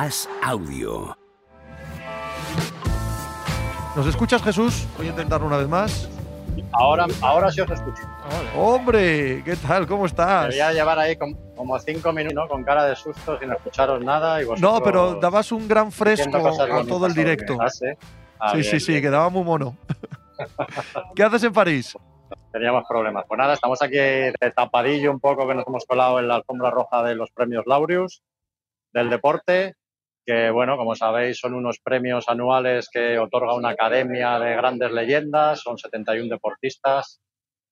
As Audio. ¿Nos escuchas, Jesús? Voy a intentarlo una vez más. Ahora, ahora sí os escucho. Hombre, ¿qué tal? ¿Cómo estás? Debería llevar ahí com- como cinco minutos ¿no? con cara de susto sin escucharos nada. Y vosotros No, pero dabas un gran fresco a todo el directo. Ah, sí, Sí, bien, sí, sí, quedaba muy mono. ¿Qué haces en París? Teníamos problemas. Pues nada, estamos aquí de tapadillo un poco que nos hemos colado en la alfombra roja de los premios Laureus del deporte, que bueno, como sabéis, son unos premios anuales que otorga una academia de grandes leyendas, son 71 deportistas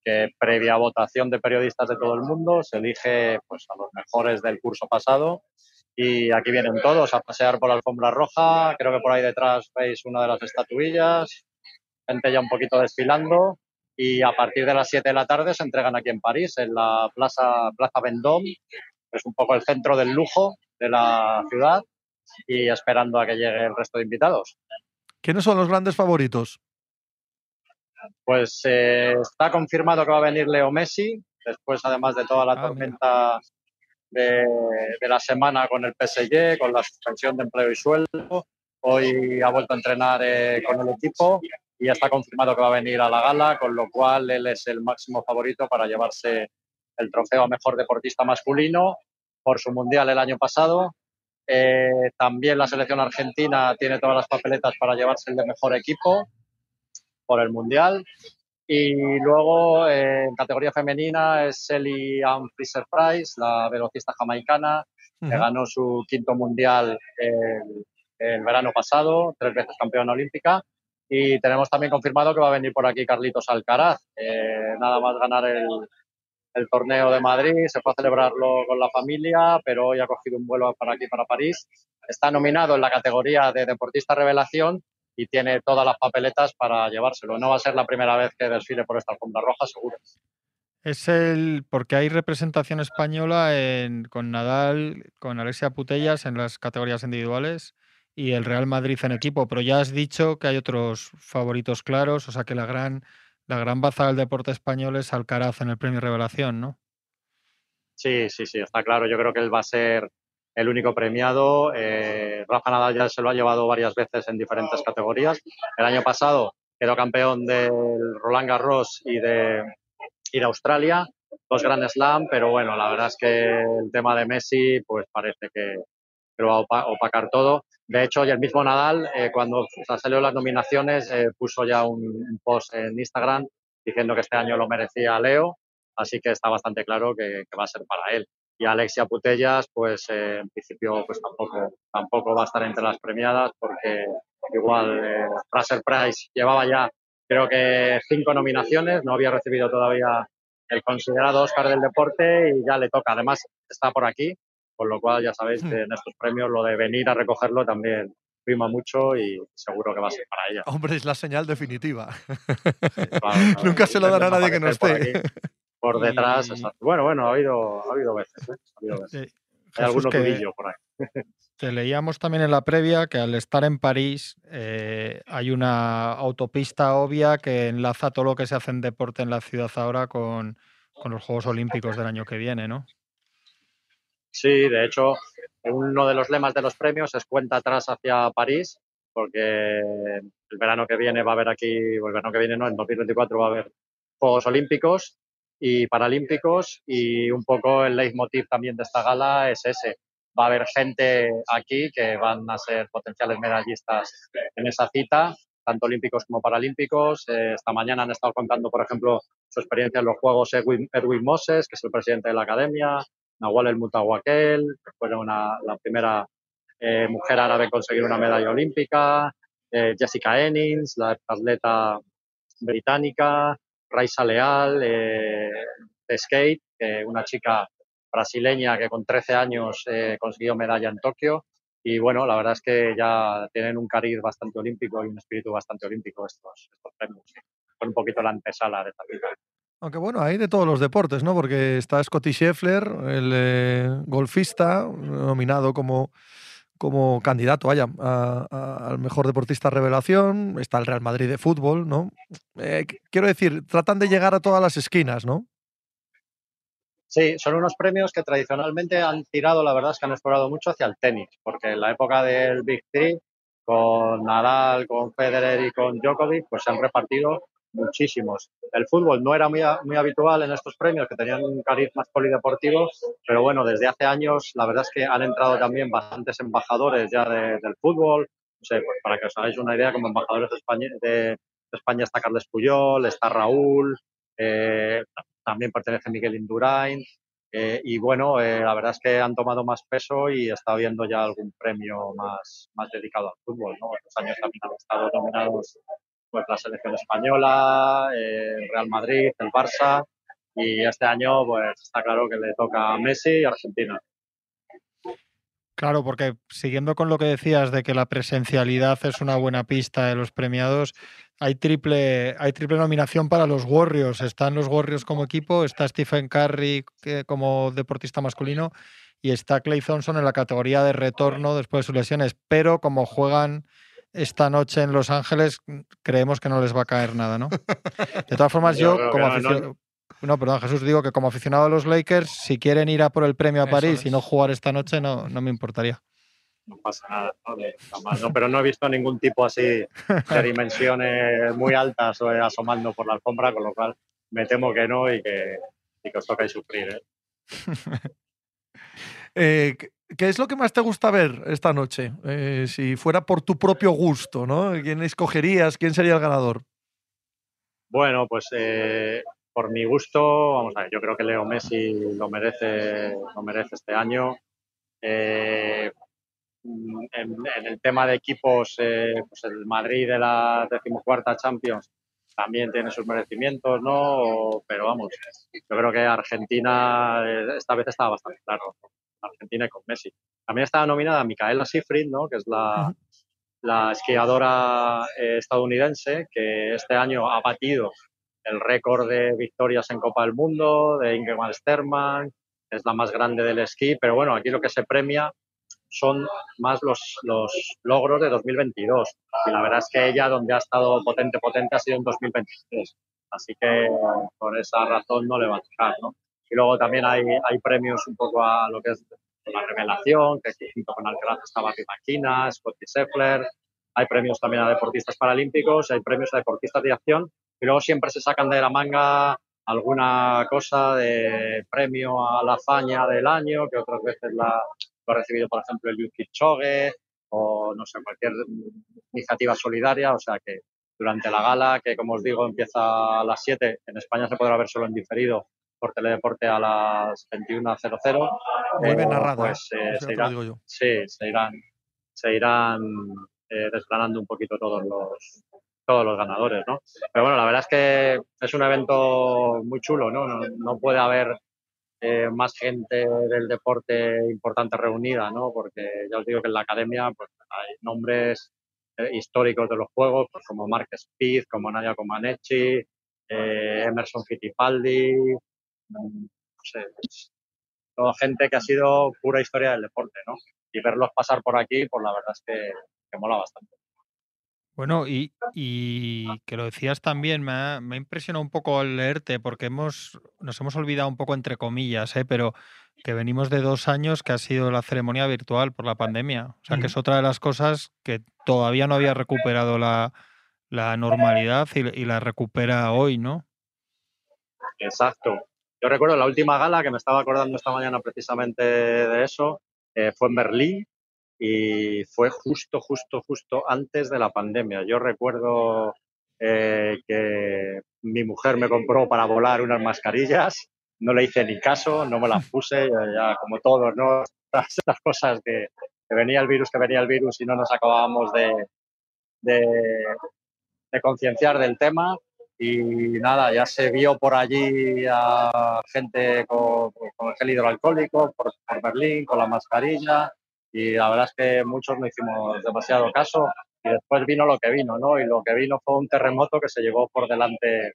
que previa votación de periodistas de todo el mundo se elige pues a los mejores del curso pasado. Y aquí vienen todos a pasear por la alfombra roja, creo que por ahí detrás veis una de las estatuillas, gente ya un poquito desfilando. Y a partir de las 7 de la tarde se entregan aquí en París, en la Plaza, Plaza Vendôme, es un poco el centro del lujo de la ciudad y esperando a que llegue el resto de invitados. ¿Quiénes son los grandes favoritos? Pues eh, está confirmado que va a venir Leo Messi, después además de toda la Ah, tormenta de, de la semana con el PSG, con la suspensión de empleo y sueldo. Hoy ha vuelto a entrenar eh, con el equipo y está confirmado que va a venir a la gala, con lo cual él es el máximo favorito para llevarse el trofeo a mejor deportista masculino por su mundial el año pasado. Eh, también la selección argentina tiene todas las papeletas para llevarse el de mejor equipo por el mundial. Y luego eh, en categoría femenina es Sally Ann Fraser Price, la velocista jamaicana, que ganó su quinto mundial el, el verano pasado, tres veces campeona olímpica. Y tenemos también confirmado que va a venir por aquí Carlitos Alcaraz. Eh, nada más ganar el, el torneo de Madrid, se fue a celebrarlo con la familia, pero hoy ha cogido un vuelo para aquí, para París. Está nominado en la categoría de deportista revelación y tiene todas las papeletas para llevárselo. No va a ser la primera vez que desfile por esta alfombra roja, seguro. Es el. Porque hay representación española en, con Nadal, con Alexia Putellas en las categorías individuales y el Real Madrid en equipo. Pero ya has dicho que hay otros favoritos claros, o sea que la gran, la gran baza del deporte español es Alcaraz en el premio Revelación, ¿no? Sí, sí, sí, está claro. Yo creo que él va a ser el único premiado. Eh, Rafa Nadal ya se lo ha llevado varias veces en diferentes categorías. El año pasado quedó campeón del Roland Garros y de, y de Australia, dos Grand Slam, pero bueno, la verdad es que el tema de Messi, pues parece que, va a opa- opacar todo. De hecho, el mismo Nadal, eh, cuando salió las nominaciones, eh, puso ya un, un post en Instagram diciendo que este año lo merecía Leo, así que está bastante claro que, que va a ser para él. Y Alexia Putellas, pues eh, en principio pues tampoco, tampoco va a estar entre las premiadas porque igual eh, Fraser Price llevaba ya creo que cinco nominaciones, no había recibido todavía el considerado Oscar del deporte y ya le toca. Además está por aquí, con lo cual ya sabéis que en estos premios lo de venir a recogerlo también prima mucho y seguro que va a ser para ella. Hombre, es la señal definitiva. Claro, Nunca se lo dará a nadie que no esté. Por, aquí, por detrás, Y-. Bueno, bueno, ha habido, ha habido veces, ¿eh? Ha habido veces. Eh, Hay alguno que por ahí. te leíamos también en la previa que al estar en París eh, hay una autopista obvia que enlaza todo lo que se hace en deporte en la ciudad ahora con, con los Juegos Olímpicos del año que viene, ¿no? Sí, de hecho, uno de los lemas de los premios es cuenta atrás hacia París, porque el verano que viene va a haber aquí, el verano que viene no, en 2024 va a haber Juegos Olímpicos y Paralímpicos y un poco el leitmotiv también de esta gala es ese. Va a haber gente aquí que van a ser potenciales medallistas en esa cita, tanto olímpicos como paralímpicos. Eh, esta mañana han estado contando, por ejemplo, su experiencia en los Juegos Edwin Moses, que es el presidente de la academia, Nawal El Mutawakel, fue una, la primera eh, mujer árabe en conseguir una medalla olímpica, eh, Jessica Ennis, la atleta británica, Raisa Leal, eh, de skate, una chica brasileña que con 13 años eh, consiguió medalla en Tokio. Y bueno, la verdad es que ya tienen un cariz bastante olímpico y un espíritu bastante olímpico estos, estos premios. Fue un poquito la antesala de esta. Aunque bueno, hay de todos los deportes, ¿no? Porque está Scotty Scheffler, el eh, golfista, nominado como, como candidato, vaya, al mejor deportista revelación. Está el Real Madrid de fútbol, ¿no? Eh, qu- quiero decir, tratan de llegar a todas las esquinas, ¿no? Sí, son unos premios que tradicionalmente han tirado, la verdad es que han explorado mucho hacia el tenis, porque en la época del Big Three, con Nadal, con Federer y con Djokovic, pues se han repartido muchísimos. El fútbol no era muy, muy habitual en estos premios, que tenían un cariz más polideportivo, pero bueno, desde hace años la verdad es que han entrado también bastantes embajadores ya del fútbol. No sé, pues para que os hagáis una idea, como embajadores de España, de, España está Carles Puyol, está Raúl, eh, también pertenece Miguel Indurain. Eh, y bueno, eh, la verdad es que han tomado más peso y está habiendo ya algún premio más, más dedicado al fútbol. Estos años también han estado nominados pues, la selección española, el Real Madrid, el Barça. Y este año pues está claro que le toca a Messi y Argentina. Claro, porque siguiendo con lo que decías de que la presencialidad es una buena pista de los premiados, hay triple, hay triple nominación para los Warriors. Están los Warriors como equipo, está Stephen Curry como deportista masculino y está Clay Thompson en la categoría de retorno después de sus lesiones. Pero como juegan esta noche en Los Ángeles, creemos que no les va a caer nada, ¿no? De todas formas, yo, como aficionado. No, perdón, Jesús, digo que como aficionado a los Lakers, si quieren ir a por el premio a París y no jugar esta noche, no, no me importaría no pasa nada, ¿no? pero no he visto ningún tipo así de dimensiones muy altas o asomando por la alfombra, con lo cual me temo que no y que, y os toca sufrir. ¿eh? Eh, ¿Qué es lo que más te gusta ver esta noche? Eh, si fuera por tu propio gusto, ¿no? ¿Quién escogerías? ¿Quién sería el ganador? Bueno, pues por mi gusto, vamos a ver, yo creo que Leo Messi lo merece, lo merece este año. Eh, en, el tema de equipos, eh, pues el Madrid de la decimocuarta Champions también tiene sus merecimientos, ¿no? Pero vamos, yo creo que Argentina eh, esta vez estaba bastante claro. Argentina y con Messi. También estaba nominada Micaela Sifrin, ¿no? Que es la, la esquiadora eh, estadounidense que este año ha batido el récord de victorias en Copa del Mundo de Ingemar Sterman, es la más grande del esquí, pero bueno, aquí lo que se premia son más los, los logros de 2022. Y la verdad es que ella donde ha estado potente, potente ha sido en 2023. Así que por esa razón no le va a tocar, ¿no? Y luego también hay, hay premios un poco a lo que es la revelación, que junto con Alcaraz estaba Maquina, Scotty Scheffler. Hay premios también a deportistas paralímpicos, hay premios a deportistas de acción. Y luego siempre se sacan de la manga alguna cosa de premio a la hazaña del año, que otras veces la, lo ha recibido, por ejemplo, el Yuki Choge o, no sé, cualquier iniciativa solidaria. O sea que durante la gala, que como os digo, empieza a las 7, en España se podrá ver solo en diferido por Teledeporte a las 21.00. Muy bien narrado, pues, ¿eh? Eh, se, irán, Sí, se irán, se irán eh, desgranando un poquito todos los, todos los ganadores, ¿no? Pero bueno, la verdad es que es un evento muy chulo, ¿no? No, no puede haber eh, más gente del deporte importante reunida, ¿no? Porque ya os digo que en la academia pues, hay nombres históricos de los juegos, pues, como Mark Speed, como Nadia Comaneci, eh, Emerson Fittipaldi, no sé, toda gente que ha sido pura historia del deporte, ¿no? Y verlos pasar por aquí, pues la verdad es que, que mola bastante. Bueno, y, que lo decías también, me ha, impresionado un poco al leerte, porque hemos, nos hemos olvidado un poco entre comillas, ¿eh? pero que venimos de dos años que ha sido la ceremonia virtual por la pandemia. O sea, que es otra de las cosas que todavía no había recuperado la, normalidad y, la recupera hoy, ¿no? Exacto. Yo recuerdo la última gala que me estaba acordando esta mañana precisamente de eso, eh, fue en Berlín y fue justo, justo, justo antes de la pandemia. Yo recuerdo eh, que mi mujer me compró para volar unas mascarillas, no le hice ni caso, no me las puse, ya, como todos, ¿no? Estas cosas que, que, venía el virus, que venía el virus y no nos acabábamos de, de, concienciar del tema. Y nada, ya se vio por allí a gente con, el gel hidroalcohólico, por, por Berlín, con la mascarilla, y la verdad es que muchos no hicimos demasiado caso y después vino lo que vino, ¿no? Y lo que vino fue un terremoto que se llevó por delante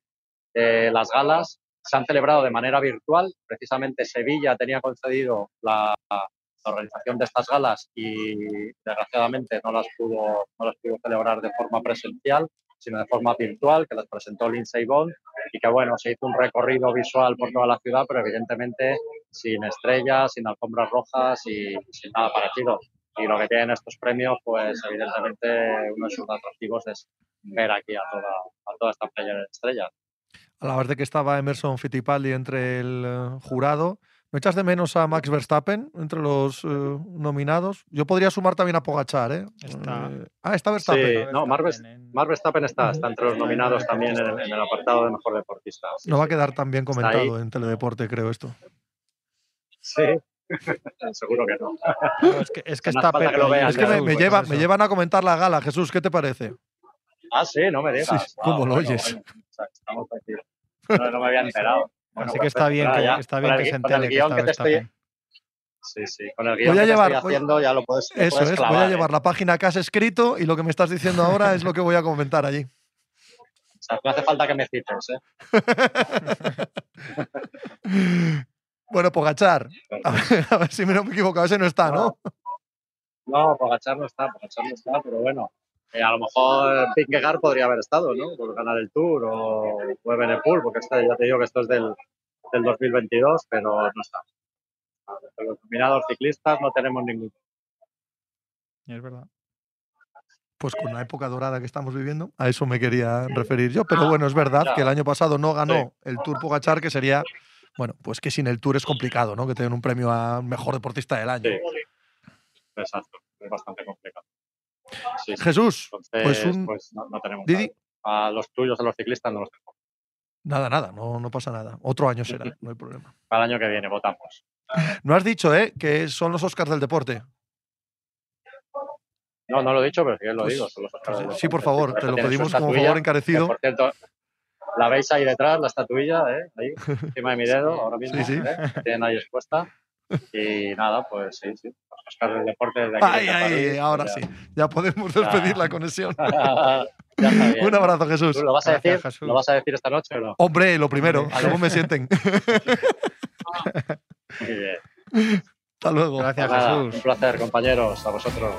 de las galas. Se han celebrado de manera virtual. Precisamente Sevilla tenía concedido la, organización de estas galas y desgraciadamente no las pudo, no las pudo celebrar de forma presencial, sino de forma virtual, que las presentó Lindsay Bond. y que bueno, se hizo un recorrido visual por toda la ciudad, pero evidentemente sin estrellas, sin alfombras rojas y sin nada parecido. Y lo que tienen estos premios, pues evidentemente uno de sus atractivos es ver aquí a toda, a toda esta playa de estrellas. Vez de que estaba Emerson Fittipaldi entre el eh, jurado, ¿no echas de menos a Max Verstappen entre los eh, nominados? Yo podría sumar también a Pogachar, ¿eh? Está. Eh, ah, está Verstappen. Sí, Verstappen no, Mark Vers- en- Mark Verstappen está, está entre los nominados también en, en el apartado de mejor deportista. Sí, No va a quedar tan bien comentado en Teledeporte, creo esto. Sí, seguro que no. No, es que, es que está que lo vean, Es que me, me lleva, me llevan a comentar la gala. Jesús, ¿qué te parece? Ah, sí, no me digas. Sí, ¿cómo lo oyes? bueno, estamos aquí. No, no me había enterado. Bueno, Así que está bien que, ya, está bien que se entere que que te estoy-. Sí, sí, con el guion Voy a que te llevar- estoy voy- haciendo ya lo puedes, lo Eso puedes es, voy a ¿eh? llevar la página que has escrito y lo que me estás diciendo ahora es lo que voy a comentar allí. O sea, no hace falta que me cites, ¿eh? Bueno, Pogachar, a ver, a ver si me no me he equivocado, ese no está, ¿no? No, Pogachar no está, Pogachar no está, pero bueno. Eh, a lo mejor Vingegaard podría haber estado, ¿no? Por ganar el Tour o, o Evenepoel, porque este, ya te digo que esto es del, del 2022, pero no está. De los nominados ciclistas no tenemos ninguno. Es verdad. Pues con la época dorada que estamos viviendo, a eso me quería referir yo. Pero bueno, es verdad que el año pasado no ganó el Tour Pogachar, que sería, bueno, pues que sin el Tour es complicado, ¿no? Que tengan un premio a mejor deportista del año. Sí, exacto, es bastante complicado. Sí, sí. Jesús, Entonces, pues un- no, no tenemos Didi, nada. A los tuyos, a los ciclistas, no los tengo. nada, nada, no, no pasa nada. Otro año será, no hay problema. Para el año que viene votamos. No has dicho, ¿eh? Que son los Oscars del deporte. No, no lo he dicho, pero sí que lo Pues, digo. son los Oscars del Sí, por favor, te lo pedimos como favor encarecido. por cierto, la veis ahí detrás, la estatuilla, ¿eh? ahí, encima de mi dedo, ahora mismo. Sí, sí. ¿eh? Tienen ahí expuesta. Y nada, pues sí, sí. Los Oscars del deporte desde aquí. Ay, desde ay, París, ahora ya. sí. Ya podemos despedir la conexión. Un abrazo, Jesús. ¿Tú lo vas a Gracias, decir? Jesús. ¿Lo vas a decir esta noche o no? Hombre, lo primero, luego me sienten. Muy bien. Hasta luego. Gracias, Pues nada, Jesús. un placer, compañeros, a vosotros.